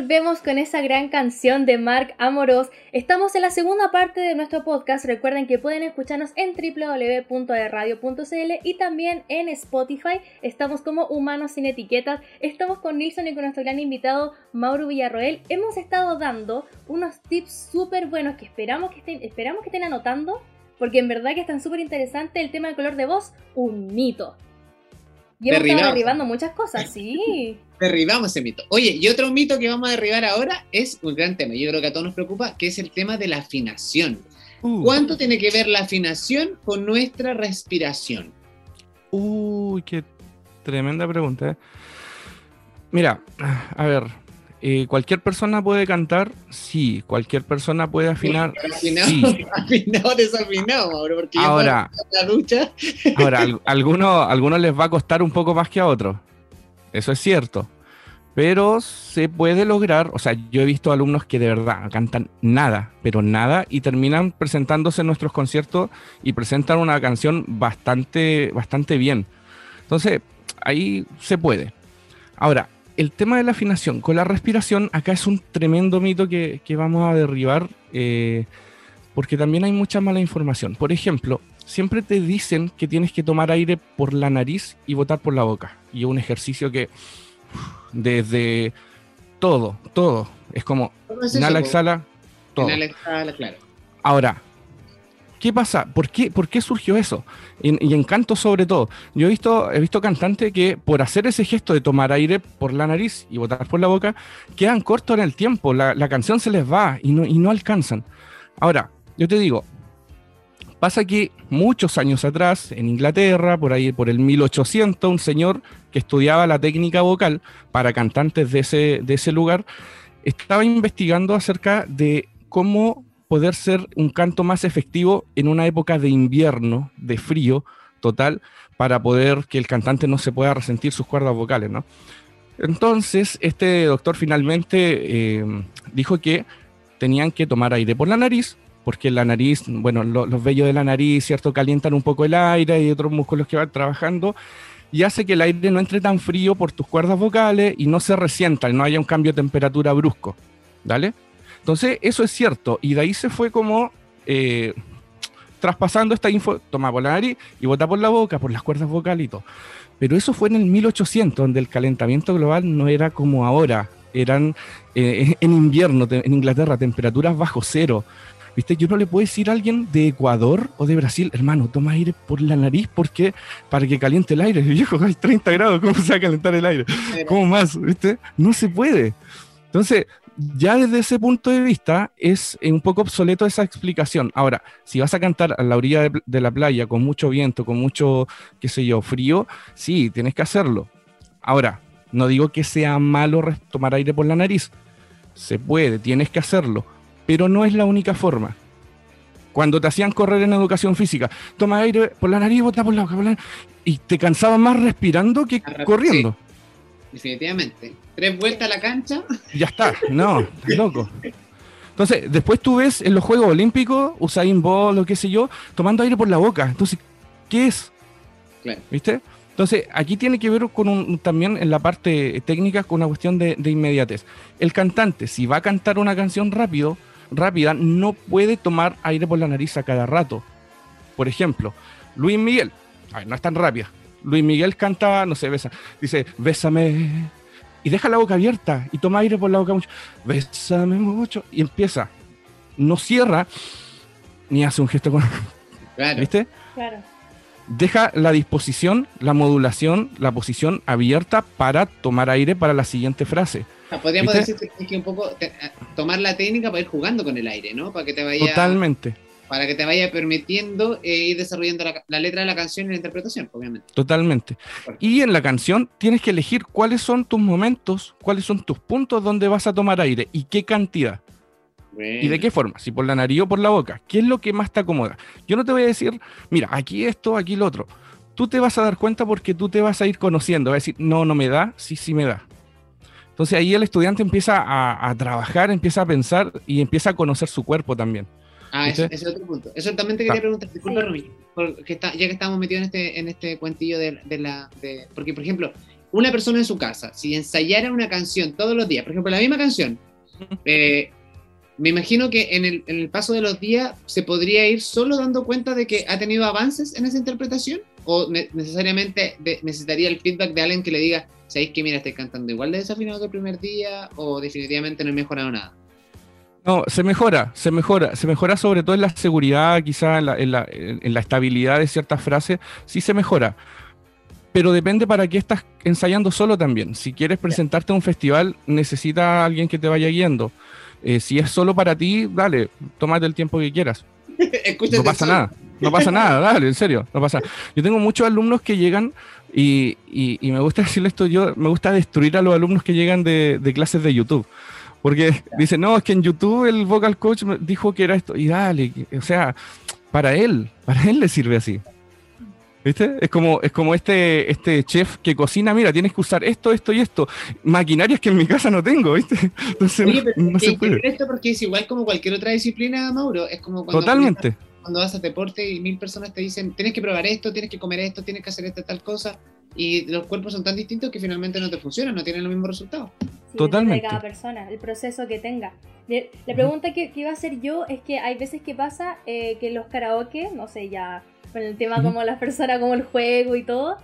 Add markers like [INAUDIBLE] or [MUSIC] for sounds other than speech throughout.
volvemos con esa gran canción de Mark Amoros. Estamos en la segunda parte de nuestro podcast. Recuerden que pueden escucharnos en www.radio.cl y también en Spotify. Estamos como Humanos sin Etiquetas. Estamos con Nilsson y con nuestro gran invitado Mauro Villarroel. Hemos estado dando unos tips súper buenos que esperamos que estén, esperamos que estén anotando porque en verdad que están súper interesantes. El tema del color de voz, un mito. Y hemos estado derribando muchas cosas, sí. [LAUGHS] Derribamos ese mito. Oye, y otro mito que vamos a derribar ahora es un gran tema, yo creo que a todos nos preocupa, que es el tema de la afinación. Uh. ¿Cuánto tiene que ver la afinación con nuestra respiración? Uy, qué tremenda pregunta. ¿eh? Mira, a ver, eh, ¿Cualquier persona puede cantar? Sí. ¿Cualquier persona puede afinar? [LAUGHS] Afinado, sí. afinado desafinado, porque ahora, la ducha. [LAUGHS] ahora, algunos, algunos les va a costar un poco más que a otros. Eso es cierto. Pero se puede lograr, o sea, yo he visto alumnos que de verdad cantan nada, pero nada, y terminan presentándose en nuestros conciertos y presentan una canción bastante, bastante bien. Entonces, ahí se puede. Ahora, el tema de la afinación con la respiración, acá es un tremendo mito que, vamos a derribar, eh, porque también hay mucha mala información. Por ejemplo, siempre te dicen que tienes que tomar aire por la nariz y botar por la boca. Y es un ejercicio que desde todo, todo, es como inhala, exhala, todo. Inhala, exhala, claro. Ahora, ¿Qué pasa? ¿Por qué, surgió eso? Y, en canto sobre todo. Yo he visto, he visto cantantes que por hacer ese gesto de tomar aire por la nariz y botar por la boca, quedan cortos en el tiempo. La, canción se les va y no, y no alcanzan. Ahora, yo te digo, pasa que muchos años atrás, en Inglaterra, por ahí por el 1800, un señor que estudiaba la técnica vocal para cantantes de ese, de ese lugar, estaba investigando acerca de cómo poder ser un canto más efectivo en una época de invierno, de frío total, para poder que el cantante no se pueda resentir sus cuerdas vocales, ¿no? Entonces, este doctor finalmente eh, dijo que tenían que tomar aire por la nariz, porque la nariz, bueno, los vellos de la nariz, ¿cierto? Calientan un poco el aire y otros músculos que van trabajando y hace que el aire no entre tan frío por tus cuerdas vocales y no se resienta, y no haya un cambio de temperatura brusco, ¿vale? Entonces, eso es cierto. Y de ahí se fue como eh, traspasando esta info, toma por la nariz y bota por la boca, por las cuerdas vocales y todo. Pero eso fue en el 1800, donde el calentamiento global no era como ahora. Eran eh, en invierno, en Inglaterra, temperaturas bajo cero. ¿Viste? Yo no le puedo decir a alguien de Ecuador o de Brasil, hermano, toma aire por la nariz porque para que caliente el aire. [LAUGHS] Viejo, hay 30 grados, ¿cómo se va a calentar el aire? ¿Cómo más? ¿Viste? No se puede. Entonces, ya desde ese punto de vista es un poco obsoleto esa explicación. Ahora, si vas a cantar a la orilla de, la playa con mucho viento, con mucho, qué sé yo, frío, sí, tienes que hacerlo. Ahora, no digo que sea malo tomar aire por la nariz. Se puede, tienes que hacerlo, pero no es la única forma. Cuando te hacían correr en educación física, toma aire por la nariz, bota por la boca, y te cansaba más respirando que corriendo. Definitivamente tres vueltas a la cancha. Ya está, no, estás loco. Entonces, después tú ves en los Juegos Olímpicos, Usain Bolt o qué sé yo, tomando aire por la boca. Entonces, ¿qué es? ¿Viste? Entonces, aquí tiene que ver con un, también en la parte técnica con una cuestión de, inmediatez. El cantante, si va a cantar una canción rápido, rápida, no puede tomar aire por la nariz a cada rato. Por ejemplo, Luis Miguel, no es tan rápida. Luis Miguel canta, no sé, besa, dice, bésame, y deja la boca abierta y toma aire por la boca mucho. Bésame mucho. Y empieza. No cierra ni hace un gesto con. ¿Viste? Claro. Deja la disposición, la modulación, la posición abierta para tomar aire para la siguiente frase. podríamos decir que un poco eh, tomar la técnica para ir jugando con el aire, ¿no? Para que te vaya. Totalmente para que te vaya permitiendo eh, ir desarrollando la, letra de la canción y la interpretación, obviamente. Totalmente. Y en la canción tienes que elegir cuáles son tus momentos, cuáles son tus puntos donde vas a tomar aire y qué cantidad. ¿Y de qué forma? Si por la nariz o por la boca. ¿Qué es lo que más te acomoda? Yo no te voy a decir, mira, aquí esto, aquí lo otro. Tú te vas a dar cuenta porque tú te vas a ir conociendo. Vas a decir, no, no me da, sí, sí me da. Entonces ahí el estudiante empieza a, a trabajar, empieza a pensar y empieza a conocer su cuerpo también. Ah, ese, es otro punto. Eso también te quería ah. preguntar, disculpa, Rumi, porque está, ya que estamos metidos en este, en este cuentillo de, la. porque, por ejemplo, una persona en su casa, si ensayara una canción todos los días, por ejemplo, la misma canción, eh, me imagino que en el, paso de los días se podría ir solo dando cuenta de que ha tenido avances en esa interpretación o necesariamente necesitaría el feedback de alguien que le diga, ¿sabéis que mira, estoy cantando igual de desafinado que el primer día o definitivamente no he mejorado nada? No, se mejora, se mejora, se mejora sobre todo en la seguridad, quizá en la, en la, en la estabilidad de ciertas frases, sí se mejora pero depende para qué estás ensayando solo también. Si quieres presentarte a un festival, necesita alguien que te vaya guiando. Eh, si es solo para ti, dale, tómate el tiempo que quieras. [LAUGHS] no pasa nada, no pasa nada, [LAUGHS] dale, en serio, no pasa. Yo tengo muchos alumnos que llegan y, y, me gusta [LAUGHS] decirle esto, yo me gusta destruir a los alumnos que llegan de, de clases de YouTube. Porque dicen, no, es que en YouTube el vocal coach dijo que era esto. Y dale, o sea, para él, para él le sirve así. ¿Viste? Es como, es como este, este chef que cocina, mira, tienes que usar esto, esto y esto. Maquinarias que en mi casa no tengo, ¿viste? Entonces, Oye, pero no, se puede. esto porque es igual como cualquier otra disciplina, Mauro. Es como cuando, Totalmente. cuando vas a deporte y mil personas te dicen, tienes que probar esto, tienes que comer esto, tienes que hacer esta tal cosa. Y los cuerpos son tan distintos que finalmente no te funcionan, no tienen los mismos resultados. Totalmente. De cada persona, el proceso que tenga. La pregunta que, iba a hacer yo es que hay veces que pasa eh, que los karaoke, no sé, ya con el tema como las personas, como el juego y todo,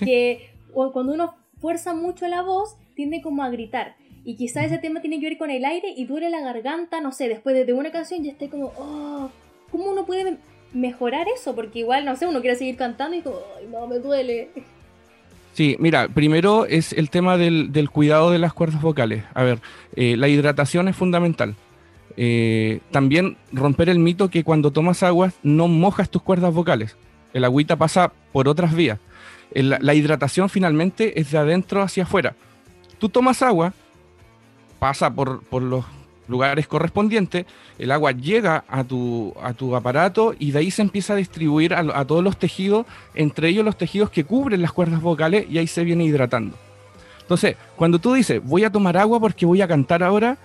que cuando uno fuerza mucho la voz, tiende como a gritar. Y quizá ese tema tiene que ver con el aire y duele la garganta, no sé, después de una canción ya esté como, oh, ¿cómo uno puede mejorar eso? Porque igual, no sé, uno quiere seguir cantando y como, ay, no, me duele. Sí, mira, primero es el tema del, cuidado de las cuerdas vocales. A ver, eh, la hidratación es fundamental. Eh, también romper el mito que cuando tomas agua no mojas tus cuerdas vocales. El agüita pasa por otras vías. la hidratación finalmente es de adentro hacia afuera. Tú tomas agua, pasa por, los lugares correspondientes, el agua llega a tu, a tu aparato y de ahí se empieza a distribuir a, a, todos los tejidos, entre ellos los tejidos que cubren las cuerdas vocales y ahí se viene hidratando. Entonces, cuando tú dices, voy a tomar agua porque voy a cantar ahora,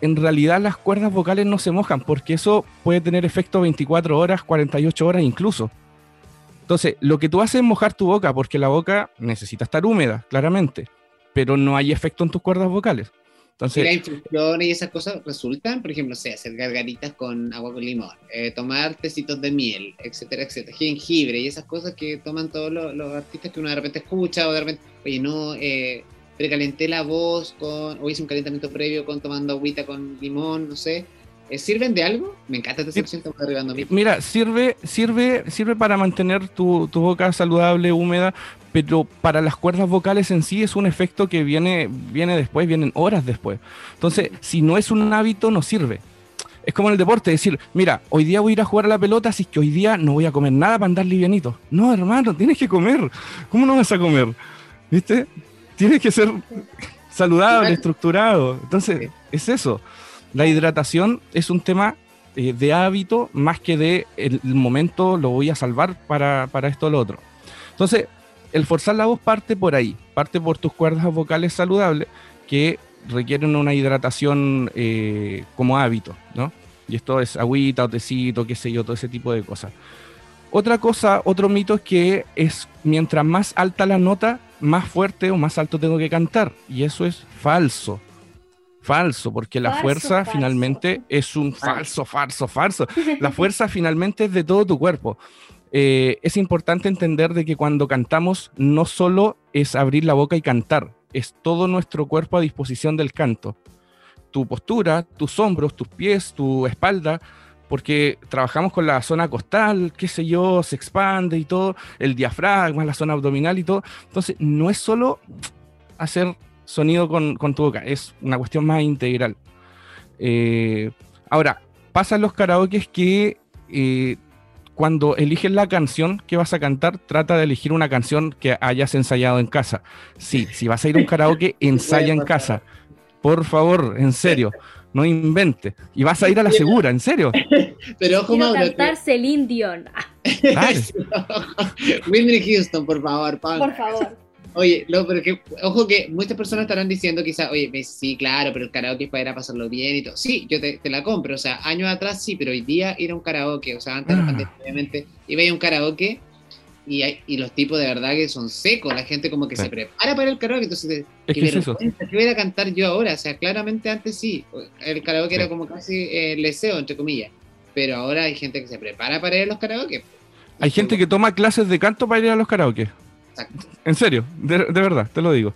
en realidad las cuerdas vocales no se mojan, porque eso puede tener efecto 24 horas, 48 horas incluso. Entonces, lo que tú haces es mojar tu boca, porque la boca necesita estar húmeda, claramente, pero no hay efecto en tus cuerdas vocales. Entonces, y la infusión y esas cosas resultan, por ejemplo, sé, hacer gargaritas con agua con limón, eh, tomar tecitos de miel, etcétera, etcétera, jengibre y esas cosas que toman todos los, artistas que uno de repente escucha o de repente, oye, no, eh, precalenté la voz con, o hice un calentamiento previo con tomando agüita con limón, no sé. Eh, ¿Sirven de algo? Me encanta esta sección, estamos arribando a mí. Mira, sirve, sirve, sirve para mantener tu, tu, boca saludable, húmeda, pero para las cuerdas vocales en sí es un efecto que viene, viene después, vienen horas después. Entonces, si no es un hábito, no sirve. Es como en el deporte, decir, mira, hoy día voy a ir a jugar a la pelota, así que hoy día no voy a comer nada para andar livianito. No, hermano, tienes que comer. ¿Cómo no vas a comer? ¿Viste? tiene que ser saludable, estructurado. Entonces, es eso. La hidratación es un tema eh, de hábito más que de el, momento lo voy a salvar para, esto o lo otro. Entonces, el forzar la voz parte por ahí, parte por tus cuerdas vocales saludables que requieren una hidratación eh, como hábito, ¿no? Y esto es agüita o tecito, qué sé yo, todo ese tipo de cosas. Otra cosa, otro mito es que es mientras más alta la nota, más fuerte o más alto tengo que cantar. Y eso es falso. Falso, porque la fuerza finalmente es un falso, falso, falso. [LAUGHS] La fuerza finalmente es de todo tu cuerpo. Eh, es importante entender de que cuando cantamos no solo es abrir la boca y cantar, es todo nuestro cuerpo a disposición del canto. Tu postura, tus hombros, tus pies, tu espalda, porque trabajamos con la zona costal, qué sé yo, se expande y todo, el diafragma, la zona abdominal y todo. Entonces, no es solo hacer sonido con, tu boca, es una cuestión más integral. Eh, ahora, pasan los karaokes que eh, cuando eliges la canción que vas a cantar, trata de elegir una canción que hayas ensayado en casa. Sí, si vas a ir a un karaoke, [LAUGHS] ensaya en casa. Por favor, en serio no invente. Y vas a ir a la segura, en serio. [LAUGHS] Pero ojo, Quiero cantar Celine Dion. [LAUGHS] Whitney Houston, por favor, Por favor. Oye, no, pero que, ojo que muchas personas estarán diciendo quizás, oye, sí, claro, pero el karaoke es para ir a pasarlo bien y todo. Sí, yo te, la compro, o sea, años atrás sí, pero hoy día ir a un karaoke, o sea, antes ah. pandemia, obviamente, iba a ir a un karaoke y, y, los tipos de verdad que son secos, la gente como que se prepara para el karaoke, entonces, es que es eso. ¿qué voy a cantar yo ahora? O sea, claramente antes sí, el karaoke era como casi eh, leseo, entre comillas, pero ahora hay gente que se prepara para ir a los karaoke. Hay gente que toma clases de canto para ir a los karaoke. En serio, de, verdad, te lo digo.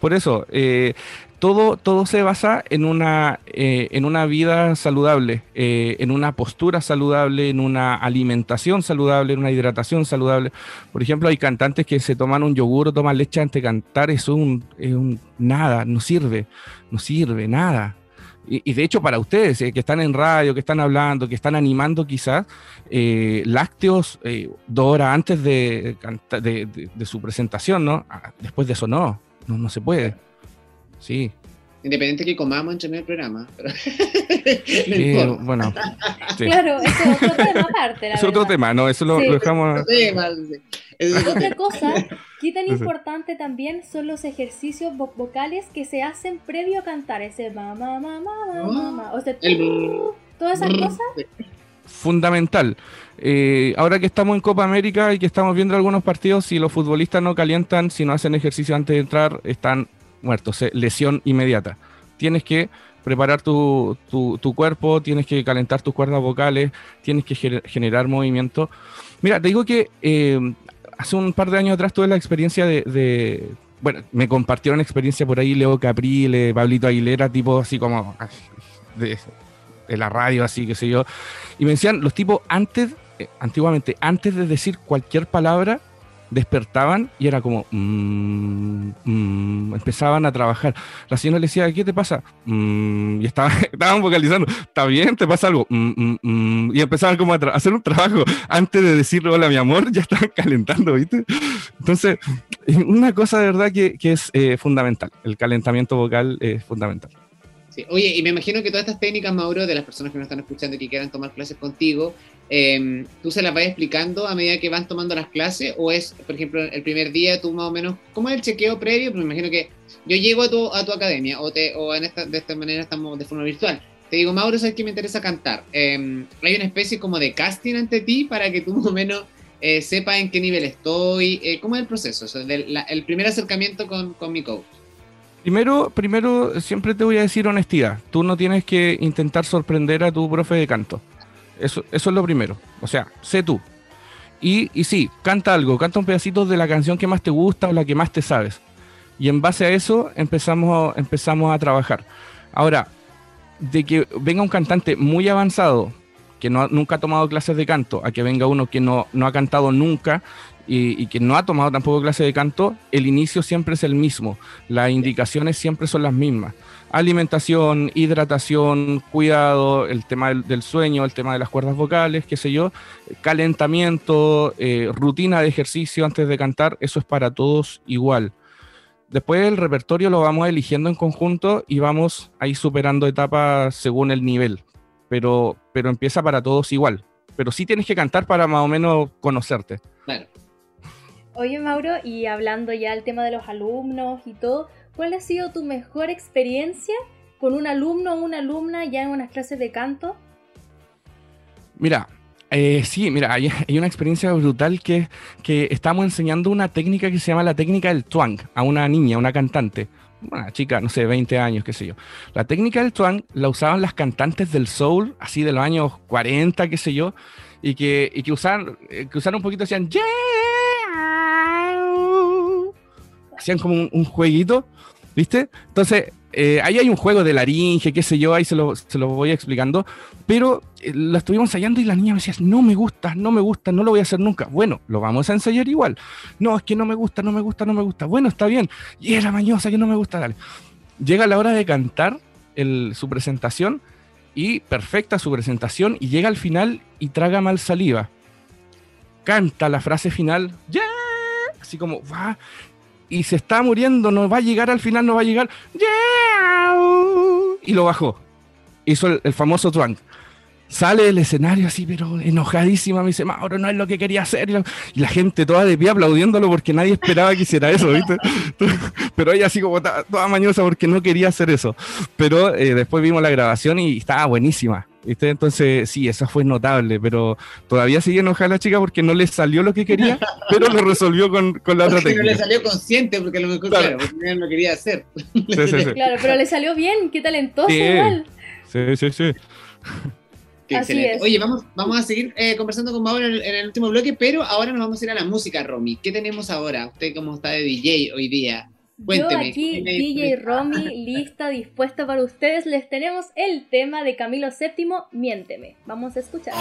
Por eso, eh, todo, todo se basa en una, eh, en una vida saludable, eh, en una postura saludable, en una alimentación saludable, en una hidratación saludable. Por ejemplo, hay cantantes que se toman un yogur o toman leche antes de cantar, es un, un nada, no sirve, no sirve, nada. Y, de hecho, para ustedes que están en radio, que están hablando, que están animando quizás, lácteos dos horas antes de, de, su presentación, ¿no? Ah, después de eso no, no, no se puede. Sí. Independiente que comamos entre el programa. Pero... [LAUGHS] bueno. [LAUGHS] Claro, ese es otro tema aparte. es otro tema, no, eso lo, dejamos. Otra cosa, qué tan importante también son los ejercicios vocales que se hacen previo a cantar. Ese mamá, mamá, mamá, O sea, todas esas cosas. Fundamental. Eh, ahora que estamos en Copa América y que estamos viendo algunos partidos, si los futbolistas no calientan, si no hacen ejercicio antes de entrar, están muertos, eh, lesión inmediata. Tienes que preparar tu, tu, cuerpo, tienes que calentar tus cuerdas vocales, tienes que generar movimiento. Mira, te digo que eh, hace un par de años atrás tuve la experiencia de, bueno, me compartieron experiencia por ahí Leo Caprile, Pablito Aguilera, tipo así como de, la radio, así, que sé yo, y me decían, los tipos antes, eh, antiguamente, antes de decir cualquier palabra, despertaban y era como, mm, mm", empezaban a trabajar. La señora le decía, ¿qué te pasa? Mm", y estaban, [LAUGHS] estaban vocalizando, ¿está bien? ¿Te pasa algo? y empezaban como a, hacer un trabajo. Antes de decirle hola, mi amor, [LAUGHS] ya estaban calentando, ¿viste? Entonces, una cosa de verdad que, que es eh, fundamental. El calentamiento vocal es fundamental. Oye, y me imagino que todas estas técnicas, Mauro, de las personas que nos están escuchando y que quieran tomar clases contigo, em, ¿tú se las vas explicando a medida que van tomando las clases? ¿O es, por ejemplo, el primer día tú más o menos, ¿cómo es el chequeo previo? Pues me imagino que yo llego a tu, a tu academia o, te, o en esta, de esta manera estamos de forma virtual. Te digo, Mauro, ¿sabes que me interesa cantar? Em, ¿Hay una especie como de casting ante ti para que tú más o menos eh, sepas en qué nivel estoy? Eh, ¿Cómo es el proceso? el primer acercamiento con, con mi coach. Primero, primero, siempre te voy a decir honestidad. Tú no tienes que intentar sorprender a tu profe de canto. Eso, eso es lo primero. O sea, sé tú. Y, y sí, canta algo, canta un pedacito de la canción que más te gusta o la que más te sabes. Y en base a eso empezamos, empezamos a trabajar. Ahora, de que venga un cantante muy avanzado, que no, nunca ha tomado clases de canto, a que venga uno que no, no ha cantado nunca y, que no ha tomado tampoco clase de canto, el inicio siempre es el mismo. Las indicaciones siempre son las mismas. Alimentación, hidratación, cuidado, el tema del, sueño, el tema de las cuerdas vocales, qué sé yo, calentamiento, eh, rutina de ejercicio antes de cantar, eso es para todos igual. Después el repertorio lo vamos eligiendo en conjunto y vamos ahí superando etapas según el nivel, pero, pero empieza para todos igual. Pero sí tienes que cantar para más o menos conocerte. Claro. Oye, Mauro, y hablando ya del tema de los alumnos y todo, ¿cuál ha sido tu mejor experiencia con un alumno o una alumna ya en unas clases de canto? Mira, eh, sí, mira, hay, [LAUGHS] una experiencia brutal que, que estamos enseñando una técnica que se llama la técnica del twang a una niña, una cantante, una chica, no sé, 20 años, qué sé yo. La técnica del twang la usaban las cantantes del soul, así de los años 40, qué sé yo, y que, y que usaban, eh, que usaban un poquito, decían, yeah, hacían como un, jueguito, ¿viste? Entonces, eh, ahí hay un juego de laringe, qué sé yo, ahí se lo, se lo voy explicando, pero eh, lo estuvimos ensayando y la niña me decía, no me gusta, no me gusta, no lo voy a hacer nunca. Bueno, lo vamos a ensayar igual. No, es que no me gusta, no me gusta, no me gusta. Bueno, está bien. Y era mañosa que no me gusta, dale. Llega la hora de cantar su presentación y perfecta su presentación y llega al final y traga mal saliva. Canta la frase final, ya, así como, va, y se está muriendo, no va a llegar al final, no va a llegar. Y lo bajó. Hizo el, famoso trunk. Sale del escenario así, pero enojadísima, me dice, Mauro, no es lo que quería hacer. Y la, gente toda de pie aplaudiéndolo porque nadie esperaba que hiciera eso, ¿viste? [LAUGHS] pero ella así como toda mañosa porque no quería hacer eso. Pero eh, después vimos la grabación y estaba buenísima. ¿Viste? Entonces, sí, eso fue notable, pero todavía sigue enojada la chica porque no le salió lo que quería, [LAUGHS] pero lo resolvió con, con la otra Porque técnica. no le salió consciente, porque a lo mejor, Claro. claro, porque él no quería hacer. [LAUGHS] Sí, sí, [LAUGHS] sí. Claro, pero le salió bien, qué talentoso Sí. igual. Sí, sí, sí. Qué Así excelente. es. Oye, vamos, vamos a seguir eh, conversando con Mauro en el, en el último bloque, pero ahora nos vamos a ir a la música, Romy. ¿Qué tenemos ahora? Usted cómo está de DJ hoy día. Cuénteme. Yo aquí, ¿qué me- DJ Romy, lista, dispuesta para ustedes, les tenemos el tema de Camilo VII, Miénteme. Vamos a escuchar.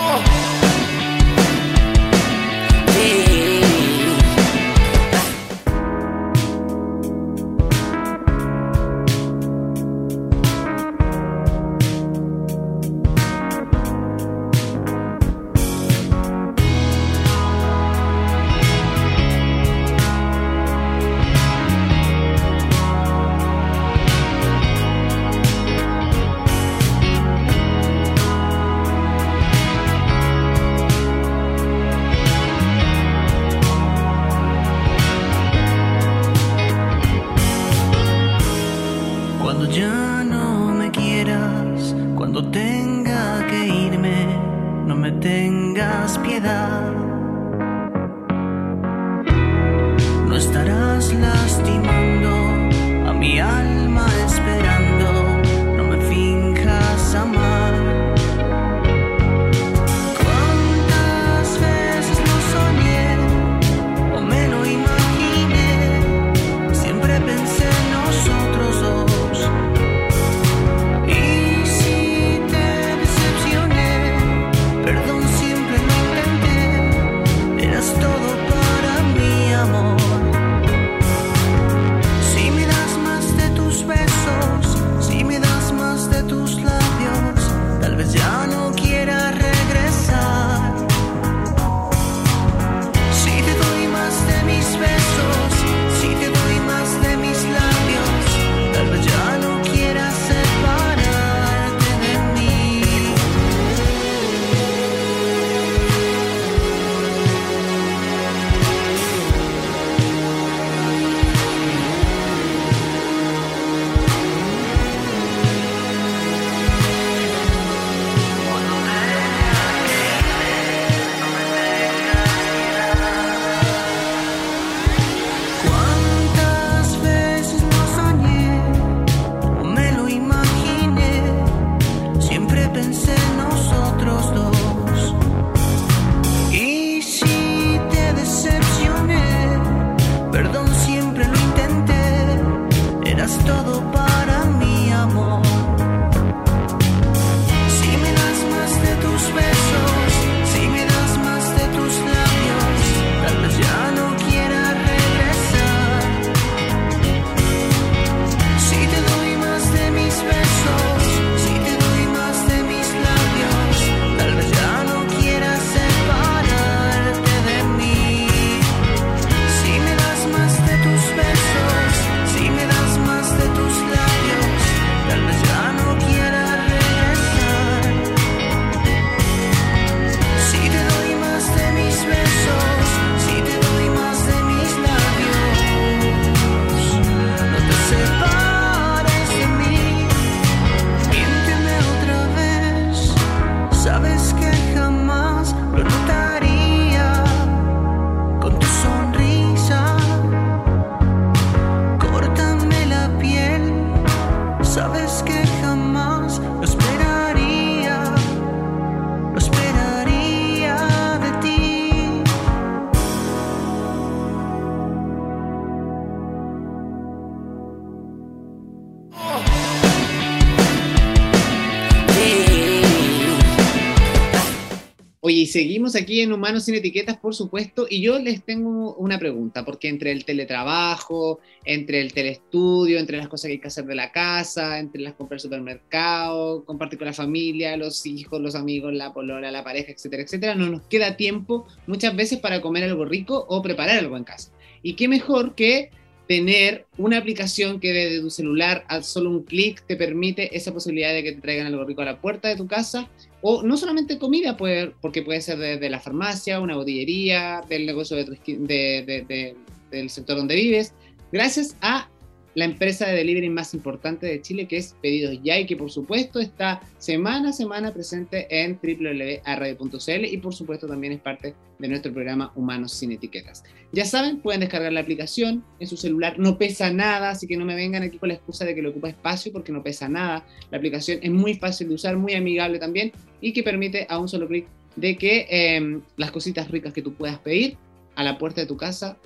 Seguimos aquí en Humanos sin Etiquetas, por supuesto, y yo les tengo una pregunta, porque entre el teletrabajo, entre el telestudio, entre las cosas que hay que hacer de la casa, entre las compras del supermercado, compartir con la familia, los hijos, los amigos, la polola, la pareja, etcétera, etcétera, no nos queda tiempo muchas veces para comer algo rico o preparar algo en casa. Y qué mejor que tener una aplicación que desde tu celular a solo un clic te permite esa posibilidad de que te traigan algo rico a la puerta de tu casa o no solamente comida, puede, porque puede ser desde la farmacia, una botillería, del negocio de de- de- de- del sector donde vives, gracias a la empresa de delivery más importante de Chile, que es Pedidos Ya, y que por supuesto está semana a semana presente en www.radio.cl y por supuesto también es parte de nuestro programa Humanos sin Etiquetas. Ya saben, pueden descargar la aplicación en su celular, no pesa nada, así que no me vengan aquí con la excusa de que le ocupa espacio porque no pesa nada. La aplicación es muy fácil de usar, muy amigable también y que permite a un solo clic de que eh, las cositas ricas que tú puedas pedir a la puerta de tu casa,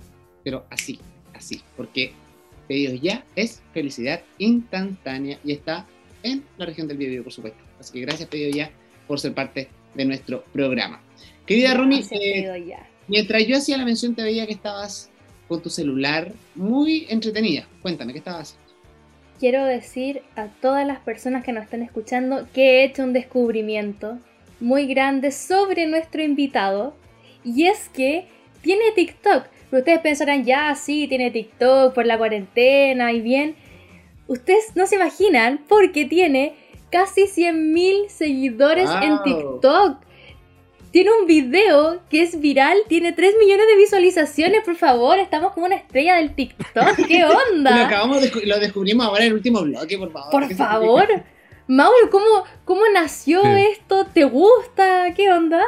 pero así, así, porque pedidos ya es felicidad instantánea y está en la región del Biobío, por supuesto. Así que gracias Pedido Ya por ser parte de nuestro programa. Querida Gracias, eh, mientras yo hacía la mención te veía que estabas con tu celular muy entretenida. Cuéntame, ¿qué estabas haciendo? Quiero decir a todas las personas que nos están escuchando que he hecho un descubrimiento muy grande sobre nuestro invitado y es que tiene TikTok. Pero ustedes pensarán, ya, sí, tiene TikTok por la cuarentena y bien. Ustedes no se imaginan porque tiene casi 100.000 seguidores en. TikTok. Tiene un video que es viral, tiene 3 millones de visualizaciones, por favor, estamos como una estrella del TikTok, ¿qué [LAUGHS] Lo, onda? acabamos de, lo descubrimos ahora en el último bloque, por favor. Por ¿Qué favor. Mauro, ¿cómo, cómo nació Sí. esto? ¿Te gusta? ¿Qué onda?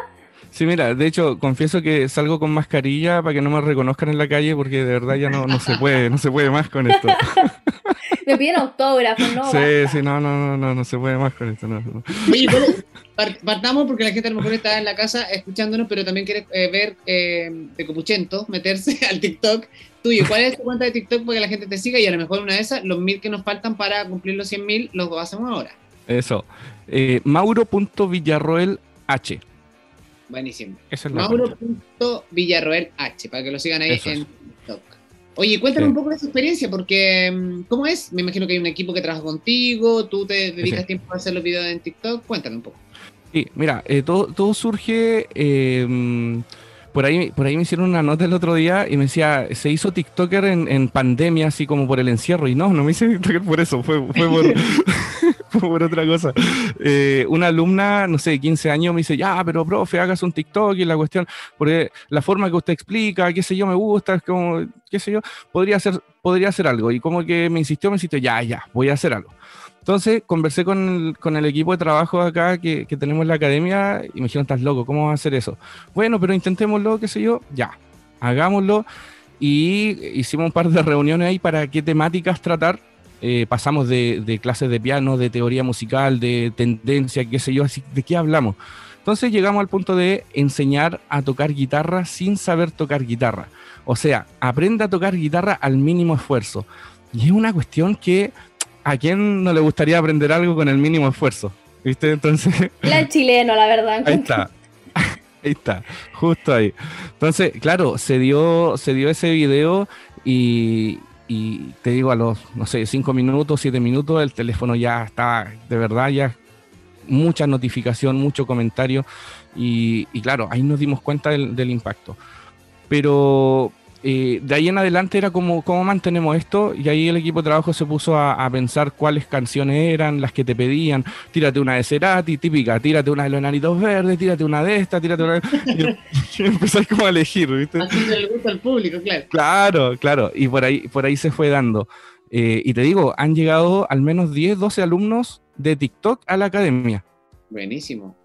Sí, mira, de hecho, confieso que salgo con mascarilla para que no me reconozcan en la calle porque de verdad ya no, no se puede, no se puede más con esto. [LAUGHS] Me piden autógrafos, ¿no? sí, Basta. sí, no, no, no, no, no se puede más con esto. no, partamos porque la gente a lo mejor está en la casa escuchándonos, pero también quiere eh, ver eh, de Copuchento, meterse [LAUGHS] al TikTok tuyo. ¿Cuál es tu cuenta de TikTok para que la gente te siga? Y a lo mejor una de esas, los mil que nos faltan para cumplir los 100 mil, los hacemos ahora. Eso. Eh, Mauro.villarroel H. Buenísimo. Esa es. Mauro.villarroel H, para que lo sigan ahí Eso en TikTok. Oye, cuéntame Sí. un poco de esa experiencia, porque mm, ¿cómo es? Me imagino que hay un equipo que trabaja contigo, tú te dedicas Sí. tiempo a hacer los videos en TikTok. Cuéntame un poco. Sí, mira, eh, todo, todo surge. eh, por, ahí, por ahí me hicieron una nota el otro día y me decía, se hizo TikToker en, en pandemia, así como por el encierro. Y no, no me hice TikToker por eso, fue, fue, por, [LAUGHS] [LAUGHS] por otra cosa. Eh, una alumna, no sé, de 15 años, me dice, ya, pero profe, hagas un TikTok y la cuestión, porque la forma que usted explica, qué sé yo, me gusta, es como, qué sé yo, podría ser, podría hacer algo. Y como que me insistió, me insistió, ya, ya, voy a hacer algo. Entonces conversé con el, con el equipo de trabajo acá que, que tenemos en la academia y me dijeron, estás loco, ¿cómo vas a hacer eso? Bueno, pero intentémoslo, qué sé yo, ya, hagámoslo. Y hicimos un par de reuniones ahí para qué temáticas tratar. Eh, pasamos de, de clases de piano, de teoría musical, de tendencia, qué sé yo, así, ¿de qué hablamos? Entonces llegamos al punto de enseñar a tocar guitarra sin saber tocar guitarra. O sea, aprenda a tocar guitarra al mínimo esfuerzo. Y es una cuestión que a quién no le gustaría aprender algo con el mínimo esfuerzo. ¿Viste? Entonces, La chileno, la verdad. [LAUGHS] ahí está. [LAUGHS] Ahí está, justo ahí. Entonces, claro, se dio, se dio ese video y, y te digo, a los, no sé, cinco minutos, siete minutos, el teléfono ya está, de verdad, ya mucha notificación, mucho comentario y, claro, ahí nos dimos cuenta del impacto. Pero eh, de ahí en adelante era como, ¿cómo mantenemos esto? Y ahí el equipo de trabajo se puso a, a pensar cuáles canciones eran las que te pedían. Tírate una de Cerati, típica, tírate una de los enanitos verdes, tírate una de esta, tírate una de... Y, y [LAUGHS] empezáis como a elegir, ¿viste? Así le gusta al público, claro. Claro, claro. Y por ahí, por ahí se fue dando. Eh, y te digo, han llegado al menos 10, 12 alumnos de TikTok a la academia. Buenísimo.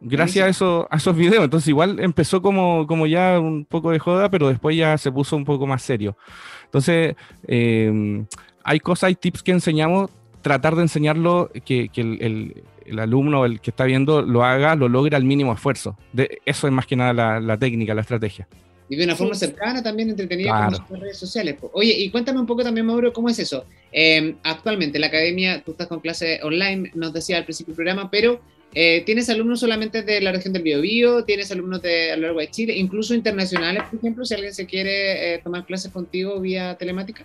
Gracias a, eso, a esos videos. Entonces igual empezó como, como ya un poco de joda, pero después ya se puso un poco más serio. Entonces, eh, hay cosas, hay tips que enseñamos, tratar de enseñarlo, que, que el, el- el alumno, el que está viendo, lo haga, lo logre al mínimo esfuerzo. De, eso es más que nada la, la técnica, la estrategia. Y de una Sí. forma cercana, también entretenida, Claro. como las redes sociales. Oye, y cuéntame un poco también, Mauro, ¿cómo es eso? Eh, actualmente, la academia, tú estás con clase online, nos decía al principio del programa, pero eh, ¿tienes alumnos solamente de la región del Biobío? ¿Tienes alumnos de a lo largo de Chile? Incluso internacionales, por ejemplo, si alguien se quiere eh, tomar clases contigo vía telemática.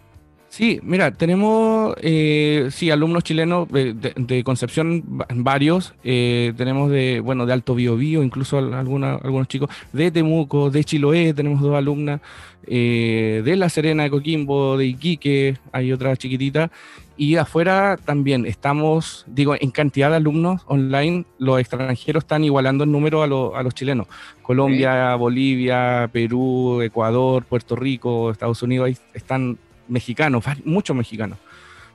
Sí, mira, tenemos, eh, sí, alumnos chilenos eh, de, de Concepción, va- varios. eh, tenemos de, bueno, de Alto Biobío, incluso al- alguna- algunos chicos. De Temuco, de Chiloé, tenemos dos alumnas. eh, de La Serena, de Coquimbo, de Iquique, hay otra chiquitita. Y afuera también estamos, digo, en cantidad de alumnos online, los extranjeros están igualando el número a, lo- a los chilenos. Colombia, Bolivia, Perú, Ecuador, Puerto Rico, Estados Unidos, ahí están mexicanos, muchos mexicanos.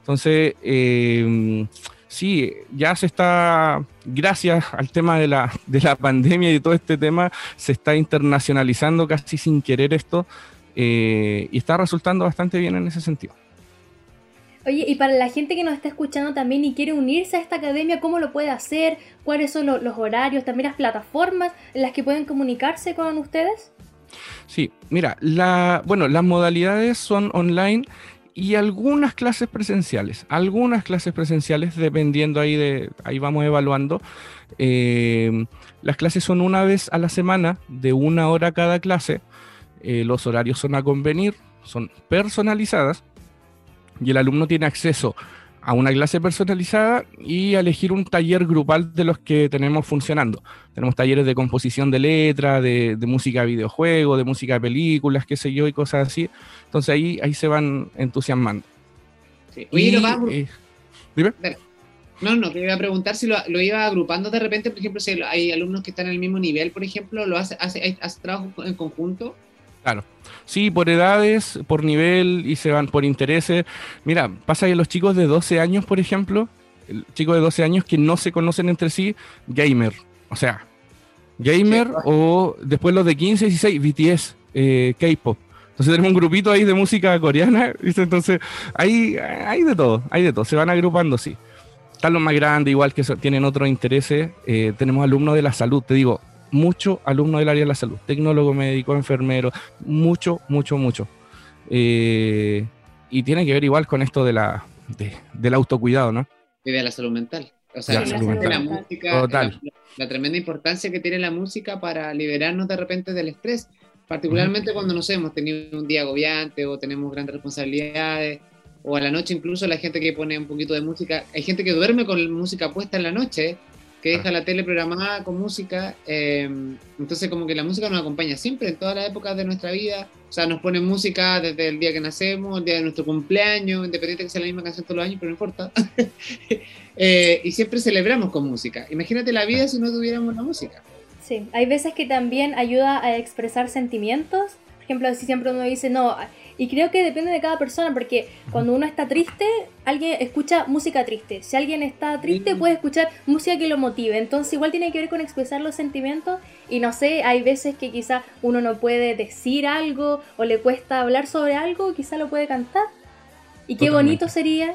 Entonces, eh, sí, ya se está, gracias al tema de la, de la pandemia y todo este tema, se está internacionalizando casi sin querer esto eh, y está resultando bastante bien en ese sentido. Oye, y para la gente que nos está escuchando también y quiere unirse a esta academia, ¿cómo lo puede hacer? ¿Cuáles son lo- los horarios? También las plataformas en las que pueden comunicarse con ustedes. Sí, mira, bueno, las modalidades son online y algunas clases presenciales. Algunas clases presenciales, dependiendo ahí de, ahí vamos evaluando. Eh, las clases son una vez a la semana, de una hora cada clase. Eh, los horarios son a convenir, son personalizadas y el alumno tiene acceso a una clase personalizada y a elegir un taller grupal de los que tenemos funcionando. Tenemos talleres de composición de letra, de, de música de videojuegos, de música de películas, qué sé yo, y cosas así. Entonces ahí, ahí se van entusiasmando. Sí. Oye, Y, lo vas eh, dime. No, no, te iba a preguntar si lo, lo iba agrupando de repente, por ejemplo, si hay alumnos que están en el mismo nivel, por ejemplo, ¿lo hace, hace, hace trabajo en conjunto? Claro. Sí, por edades, por nivel y se van por intereses. Mira, pasa que los chicos de 12 años, por ejemplo, el chico de 12 años que no se conocen entre sí, gamer. O sea, gamer Sí. o después los de 15, 16, BTS, eh, K-pop. Entonces tenemos un grupito ahí de música coreana. [LAUGHS] ¿viste? Entonces hay, hay de todo, hay de todo. Se van agrupando, sí. Están los más grandes, igual que tienen otros intereses. Eh, tenemos alumnos de la salud, te digo, mucho alumnos del área de la salud, tecnólogo médico, enfermero, mucho, mucho, mucho. Eh, y tiene que ver igual con esto de la, de- del autocuidado, ¿no? Y de la salud mental. O De sea, la la, mental. música, Total. La, la tremenda importancia que tiene la música para liberarnos de repente del estrés, particularmente cuando, no sé, hemos tenido un día agobiante o tenemos grandes responsabilidades, o a la noche incluso la gente que pone un poquito de música, hay gente que duerme con música puesta en la noche, que deja la tele programada con música, eh, entonces como que la música nos acompaña siempre en todas las épocas de nuestra vida, o sea, nos ponen música desde el día que nacemos, el día de nuestro cumpleaños, independiente que sea la misma canción todos los años, pero no importa. [LAUGHS] Eh, y siempre celebramos con música. Imagínate la vida si no tuviéramos la música. Sí, hay veces que también ayuda a expresar sentimientos. Por ejemplo, si siempre uno dice no, y creo que depende de cada persona, porque cuando uno está triste, alguien escucha música triste. Si alguien está triste, puede escuchar música que lo motive. Entonces, igual tiene que ver con expresar los sentimientos. Y no sé, hay veces que quizá uno no puede decir algo o le cuesta hablar sobre algo, quizá lo puede cantar. Y qué Totalmente. bonito sería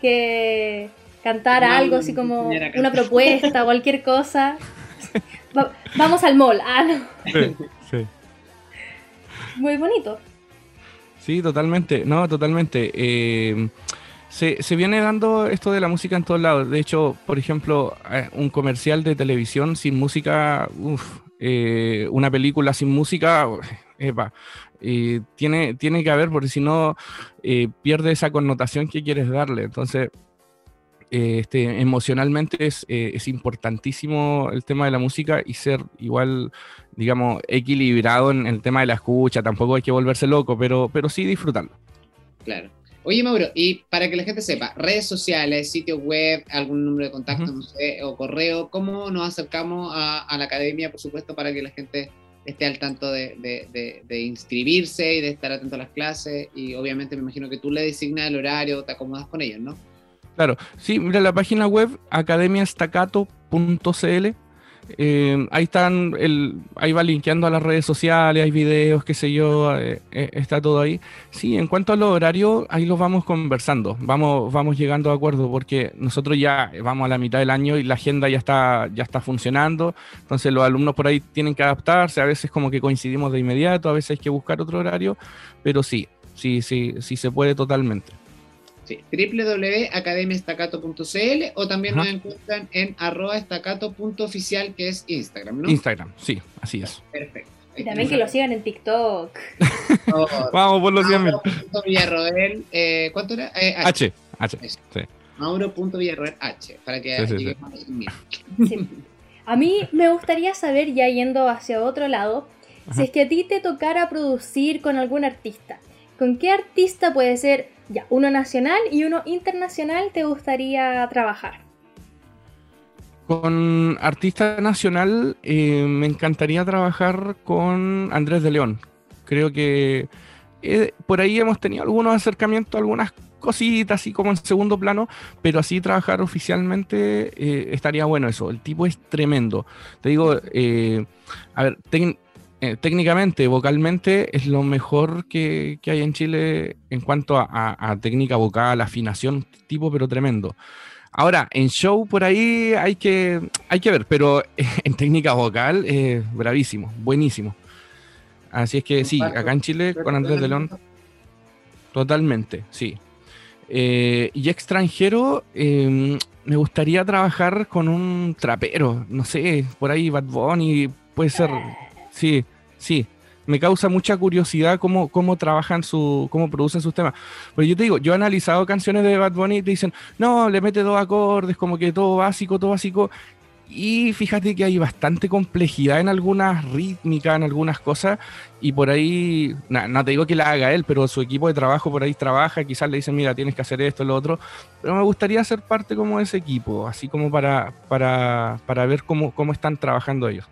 que cantara No, algo así como una propuesta, cualquier cosa. [LAUGHS] Va- vamos al mall. Ah, no. Sí. Muy bonito. Sí, totalmente. No, totalmente. Eh, se, se viene dando esto de la música en todos lados. De hecho, por ejemplo, eh, un comercial de televisión sin música, uf, eh, una película sin música, [LAUGHS] epa, tiene, tiene que haber, porque si no, eh, pierde esa connotación que quieres darle. Entonces, eh, este, emocionalmente es, eh, es importantísimo el tema de la música y ser igual, digamos, equilibrado en el tema de la escucha. Tampoco hay que volverse loco, pero, pero sí disfrutarlo. Claro. Oye, Mauro, y para que la gente sepa, redes sociales, sitio web, algún número de contacto, no sé, o correo, ¿cómo nos acercamos a, a la academia, por supuesto, para que la gente esté al tanto de, de- de- de inscribirse y de estar atento a las clases? Y obviamente me imagino que tú le designas el horario, te acomodas con ellos, ¿no? Claro, sí, mira la página web academiastacato.cl. eh, ahí están, el, ahí va linkeando a las redes sociales, hay videos, qué sé yo, eh, eh, está todo ahí. Sí, en cuanto a los horarios, ahí los vamos conversando, vamos, vamos llegando a acuerdo, porque nosotros ya vamos a la mitad del año y la agenda ya está, ya está funcionando, entonces los alumnos por ahí tienen que adaptarse, a veces como que coincidimos de inmediato, a veces hay que buscar otro horario, pero sí, sí, sí, sí se puede totalmente. Sí, www.academiaestacato.cl o también Ajá. nos encuentran en arroba estacato.oficial, que es Instagram, ¿no? Instagram, sí, así es. Perfecto. Y también que lo sigan en TikTok. Por [LAUGHS] Vamos por los 100 mil. Mauro.villarroel, eh, ¿cuánto era? Eh, H. H, H, sí. Mauro.villarroel H, para que Sí, sí, sí. a los 100.000. Sí. A mí me gustaría saber, ya yendo hacia otro lado, si es que a ti te tocara producir con algún artista. ¿Con qué artista puede ser ya uno nacional y uno internacional te gustaría trabajar? Con artista nacional eh, me encantaría trabajar con Andrés de León. Creo que eh, por ahí hemos tenido algunos acercamientos, algunas cositas así como en segundo plano, pero así trabajar oficialmente eh, estaría bueno eso. El tipo es tremendo. Te digo, a ver, tec- eh, técnicamente, vocalmente, es lo mejor que, que hay en Chile en cuanto a, a- a técnica vocal, afinación, tipo, pero tremendo. Ahora, en show por ahí hay que, hay que ver, pero [LAUGHS] en técnica vocal, eh, bravísimo, buenísimo. Así es que sí, acá en Chile con Andrés de León, totalmente, sí. Eh, y extranjero, eh, me gustaría trabajar con un trapero, no sé, por ahí Bad Bunny, puede ser, sí, sí. Me causa mucha curiosidad cómo, cómo trabajan su, cómo producen sus temas. Pero yo te digo, yo he analizado canciones de Bad Bunny y te dicen, no, le mete dos acordes, como que todo básico, todo básico. Y fíjate que hay bastante complejidad en algunas rítmicas, en algunas cosas, y por ahí, na- no te digo que la haga él, pero su equipo de trabajo por ahí trabaja, quizás le dicen, mira, tienes que hacer esto, lo otro, pero me gustaría ser parte como de ese equipo, así como para, para, para ver cómo, cómo están trabajando ellos.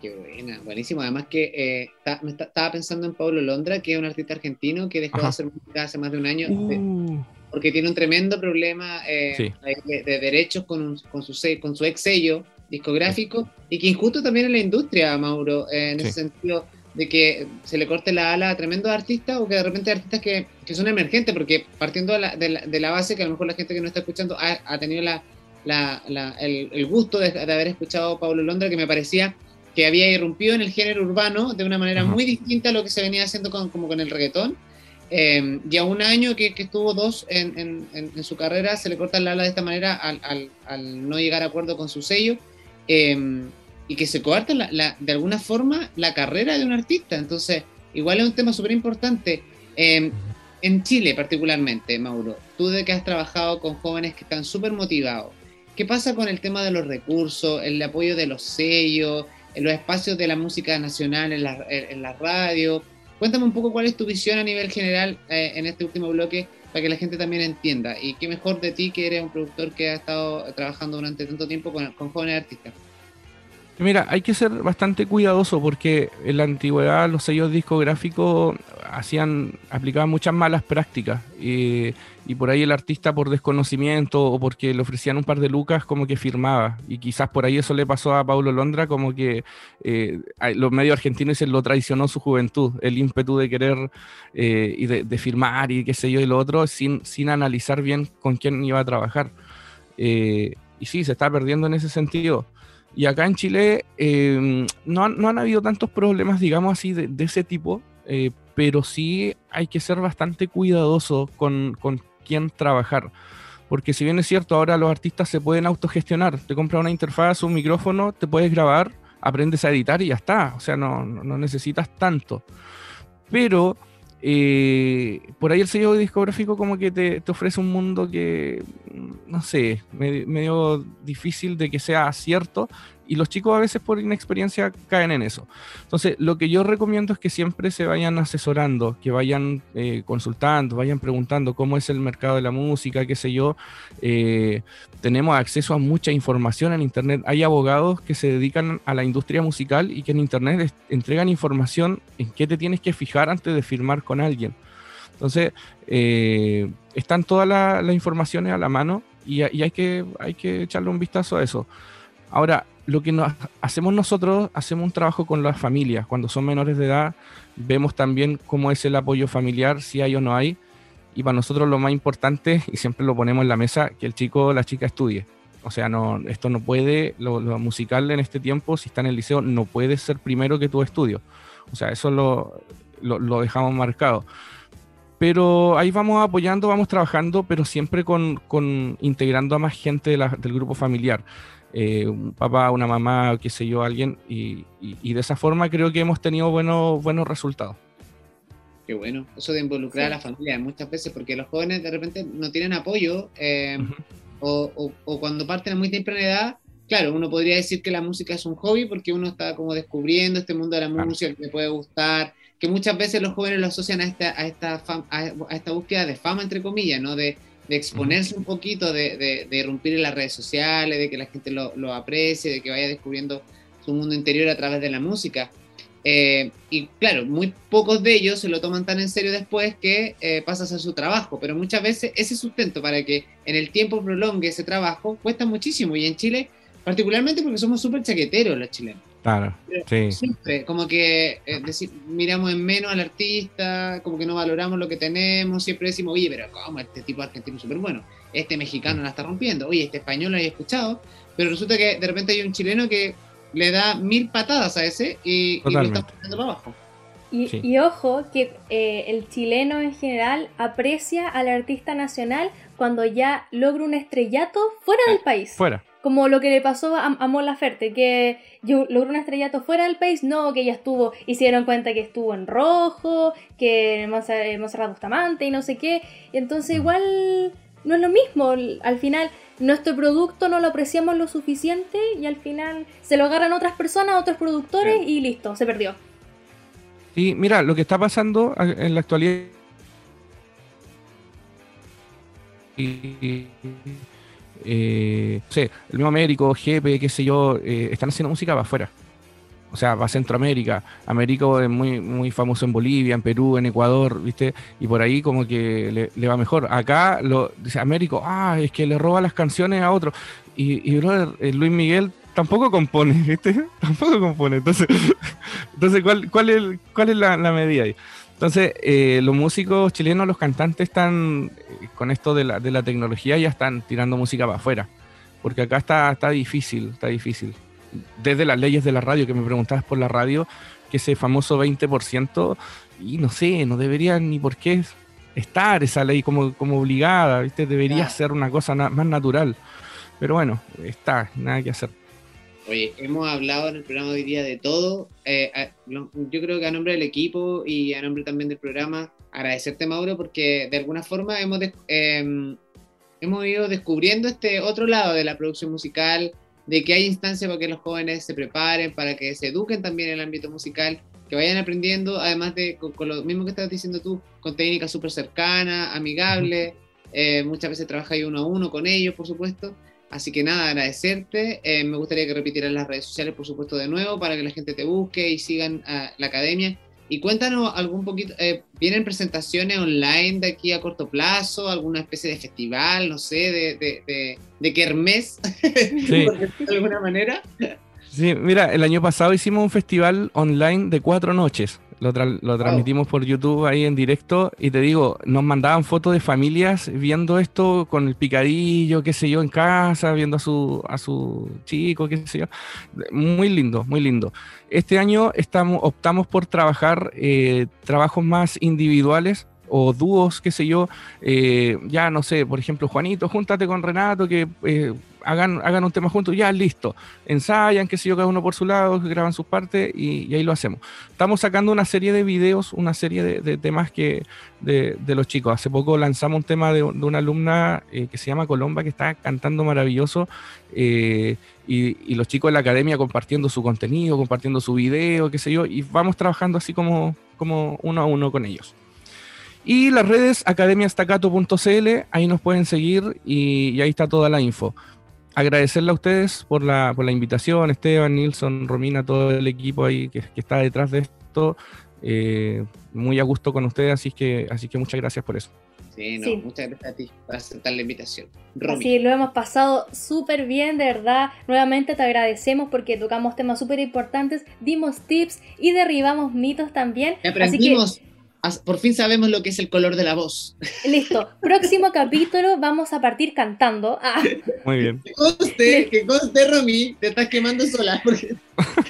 Qué buena, buenísimo. Además que eh, ta- me esta- estaba pensando en Pablo Londra, que es un artista argentino que dejó de hacer música hace más de un año Uh, porque tiene un tremendo problema eh, Sí. de, de derechos con, un- con, su, con su ex sello discográfico y que injusto también en la industria, Mauro, eh, en Sí. ese sentido de que se le corte la ala a tremendos artistas o que de repente hay artistas que, que son emergentes, porque partiendo de la, de, la, de la base que a lo mejor la gente que no está escuchando ha, ha tenido la, la- la- el, el gusto de, de haber escuchado a Pablo Londra, que me parecía que había irrumpido en el género urbano de una manera muy distinta a lo que se venía haciendo con, como con el reggaetón. Eh, y a un año que, que estuvo dos en, en- en- su carrera, se le corta el ala de esta manera al, al- al no llegar a acuerdo con su sello. eh, y que se coarta la- la- de alguna forma la carrera de un artista. Entonces, igual es un tema súper importante. Eh, en Chile particularmente, Mauro, tú de que has trabajado con jóvenes que están súper motivados, ¿qué pasa con el tema de los recursos, el apoyo de los sellos, en los espacios de la música nacional en la, en, la radio? Cuéntame un poco cuál es tu visión a nivel general eh, en este último bloque para que la gente también entienda. Y qué mejor de ti que eres un productor que ha estado trabajando durante tanto tiempo con, con jóvenes artistas. Mira, hay que ser bastante cuidadoso porque en la antigüedad los sellos discográficos hacían, aplicaban muchas malas prácticas y, por ahí el artista por desconocimiento o porque le ofrecían un par de lucas como que firmaba y quizás por ahí eso le pasó a Paulo Londra como que eh, los medios argentinos lo traicionó su juventud, el ímpetu de querer eh, y de, de firmar y qué sé yo y lo otro sin, sin analizar bien con quién iba a trabajar. Eh, y sí, se está perdiendo en ese sentido. Y acá en Chile eh, no, han, no han habido tantos problemas, digamos así, de, ese tipo, eh, pero sí hay que ser bastante cuidadoso con, con quién trabajar. Porque si bien es cierto, ahora los artistas se pueden autogestionar, te compras una interfaz, un micrófono, te puedes grabar, aprendes a editar y ya está. O sea, no- no necesitas tanto. Pero eh, por ahí el sello discográfico como que te, te ofrece un mundo que, no sé, me- medio difícil de que sea cierto y los chicos a veces por inexperiencia caen en eso. Entonces, lo que yo recomiendo es que siempre se vayan asesorando, que vayan eh, consultando, vayan preguntando cómo es el mercado de la música, qué sé yo. Eh, tenemos acceso a mucha información en Internet. Hay abogados que se dedican a la industria musical y que en Internet entregan información en qué te tienes que fijar antes de firmar con alguien. Entonces, eh, están todas la- las informaciones a la mano y, y hay, que, hay que echarle un vistazo a eso. Ahora, lo que nos, hacemos nosotros, hacemos un trabajo con las familias. Cuando son menores de edad, vemos también cómo es el apoyo familiar, si hay o no hay. Y para nosotros lo más importante, y siempre lo ponemos en la mesa, que el chico o la chica estudie. O sea, no, esto no puede, lo, lo musical en este tiempo, si está en el liceo, no puede ser primero que tu estudio. O sea, eso lo, lo, lo dejamos marcado. Pero ahí vamos apoyando, vamos trabajando, pero siempre con, con integrando a más gente de la- del grupo familiar. Eh, un papá, una mamá, qué sé yo, alguien. Y, y- y de esa forma creo que hemos tenido buenos, buenos resultados. Qué bueno, eso de involucrar a la familia muchas veces, porque los jóvenes de repente no tienen apoyo, eh, Ujú. o, o- o cuando parten a muy temprana edad, claro, uno podría decir que la música es un hobby porque uno está como descubriendo este mundo de la Claro. música, que le puede gustar, que muchas veces los jóvenes lo asocian a esta, a esta, fam- a, a esta búsqueda de fama, entre comillas, ¿no? De, de exponerse un poquito, de, de, de irrumpir en las redes sociales, de que la gente lo, lo aprecie, de que vaya descubriendo su mundo interior a través de la música. Eh, y claro, muy pocos de ellos se lo toman tan en serio después que eh, pasa a ser su trabajo, pero muchas veces ese sustento para que en el tiempo prolongue ese trabajo cuesta muchísimo y en Chile particularmente porque somos súper chaqueteros los chilenos. Claro, sí. Siempre, como que eh, decir, miramos en menos al artista, como que no valoramos lo que tenemos, siempre decimos, oye, pero ¿cómo? Este tipo argentino es súper bueno, este mexicano la está rompiendo, oye, este español lo he escuchado, pero resulta que de repente hay un chileno que le da mil patadas a ese y, y lo está poniendo para abajo. Y, Sí. y ojo que eh, el chileno en general aprecia al artista nacional cuando ya logra un estrellato fuera del país. Fuera. Como lo que le pasó a, a Mon Laferte, que logró un estrellato fuera del país, no, que ella estuvo, y se dieron cuenta que estuvo en rojo, que Monse- Monserrat Bustamante y no sé qué, y entonces igual no es lo mismo, al final nuestro producto no lo apreciamos lo suficiente y al final se lo agarran otras personas, otros productores y listo, se perdió. Sí, mira, lo que está pasando en la actualidad. Y, eh, sé, el mismo Américo, GP, qué sé yo, eh, están haciendo música para afuera. O sea, para Centroamérica. Américo es muy, muy famoso en Bolivia, en Perú, en Ecuador, ¿viste? Y por ahí como que le, va mejor. Acá dice Américo, ah, es que le roba las canciones a otro. Y, y brother, eh, Luis Miguel tampoco compone, [LAUGHS] ¿viste? Tampoco compone. Entonces, [LAUGHS] entonces ¿cuál, cuál es, cuál es la, medida ahí? Entonces, los músicos chilenos, los cantantes están, con esto de la, de la tecnología, ya están tirando música para afuera. Porque acá está, está difícil, está difícil. Desde las leyes de la radio, que me preguntabas por la radio, que ese famoso 20%, y no sé, no debería ni por qué estar esa ley como, como obligada, ¿viste? Debería Claro. ser una cosa na- más natural. Pero bueno, está, nada que hacer. Oye, hemos hablado en el programa hoy día de todo. Eh, a- yo creo que a nombre del equipo y a nombre también del programa, agradecerte, Mauro, porque de alguna forma hemos, em, hemos ido descubriendo este otro lado de la producción musical, de que hay instancias para que los jóvenes se preparen, para que se eduquen también en el ámbito musical, que vayan aprendiendo, además de con, con lo mismo que estás diciendo tú, con técnicas súper cercanas, amigables. eh, muchas veces trabajas ahí uno a uno con ellos, por supuesto. Así que nada, agradecerte. Eh, me gustaría que repitieras las redes sociales, por supuesto, de nuevo, para que la gente te busque y sigan a la academia. Y cuéntanos algún poquito, eh, ¿vienen presentaciones online de aquí a corto plazo? ¿Alguna especie de festival, no sé, de, de, de, de kermés, Sí. [LAUGHS] de alguna manera? Sí, mira, el año pasado hicimos un festival online de cuatro noches. Lo, tra- lo transmitimos por YouTube ahí en directo y te digo, nos mandaban fotos de familias viendo esto con el picadillo, qué sé yo, en casa, viendo a su, a su chico, qué sé yo. Muy lindo, muy lindo. Este año estamos, optamos por trabajar eh, trabajos más individuales o dúos, qué sé yo. eh, ya no sé, por ejemplo, Juanito, júntate con Renato, que eh, hagan, hagan un tema juntos, ya listo ensayan, qué sé yo, cada uno por su lado, graban sus partes y, ahí lo hacemos. Estamos sacando una serie de videos, una serie de, temas que de, los chicos. Hace poco lanzamos un tema de, una alumna eh, que se llama Colomba, que está cantando maravilloso, eh, y, los chicos de la academia compartiendo su contenido, compartiendo su video, qué sé yo, y vamos trabajando así como, como uno a uno con ellos. Y las redes academiastacato.cl, ahí nos pueden seguir y ahí está toda la info agradecerle a ustedes por la, por la invitación, Esteban, Nilson, Romina, todo el equipo ahí que, que está detrás de esto. Eh, muy a gusto con ustedes, así que, así que muchas gracias por eso. Sí, no, Sí. muchas gracias a ti por aceptar la invitación. Romy. Así lo hemos pasado súper bien, de verdad. Nuevamente te agradecemos porque tocamos temas súper importantes, dimos tips y derribamos mitos también. Así Aprendimos, as- por fin sabemos lo que es el color de la voz. listo. [LAUGHS] Próximo capítulo vamos a partir cantando. Ah, Muy bien. Que conste, que conste, Romy, te estás quemando sola. Porque...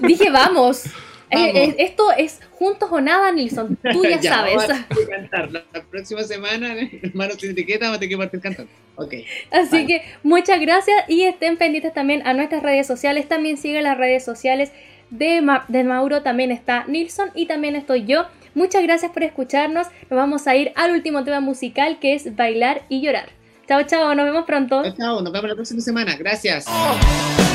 dije vamos. [LAUGHS] Vamos. Eh, eh, esto es juntos o nada, Nilsson. Tú [LAUGHS] ya, sabes. vamos a cantar. La, la próxima semana, hermanos sin etiqueta, vamos a tener que partir cantando. Ok. Así Vale. que muchas gracias y estén pendientes también a nuestras redes sociales. También sigan las redes sociales de, Ma- de Mauro, también está Nilsson y también estoy yo. Muchas gracias por escucharnos. Nos vamos a ir al último tema musical que es Bailar y Llorar. Chao, chao, nos vemos pronto. Chao, chao, nos vemos la próxima semana. Gracias. Oh.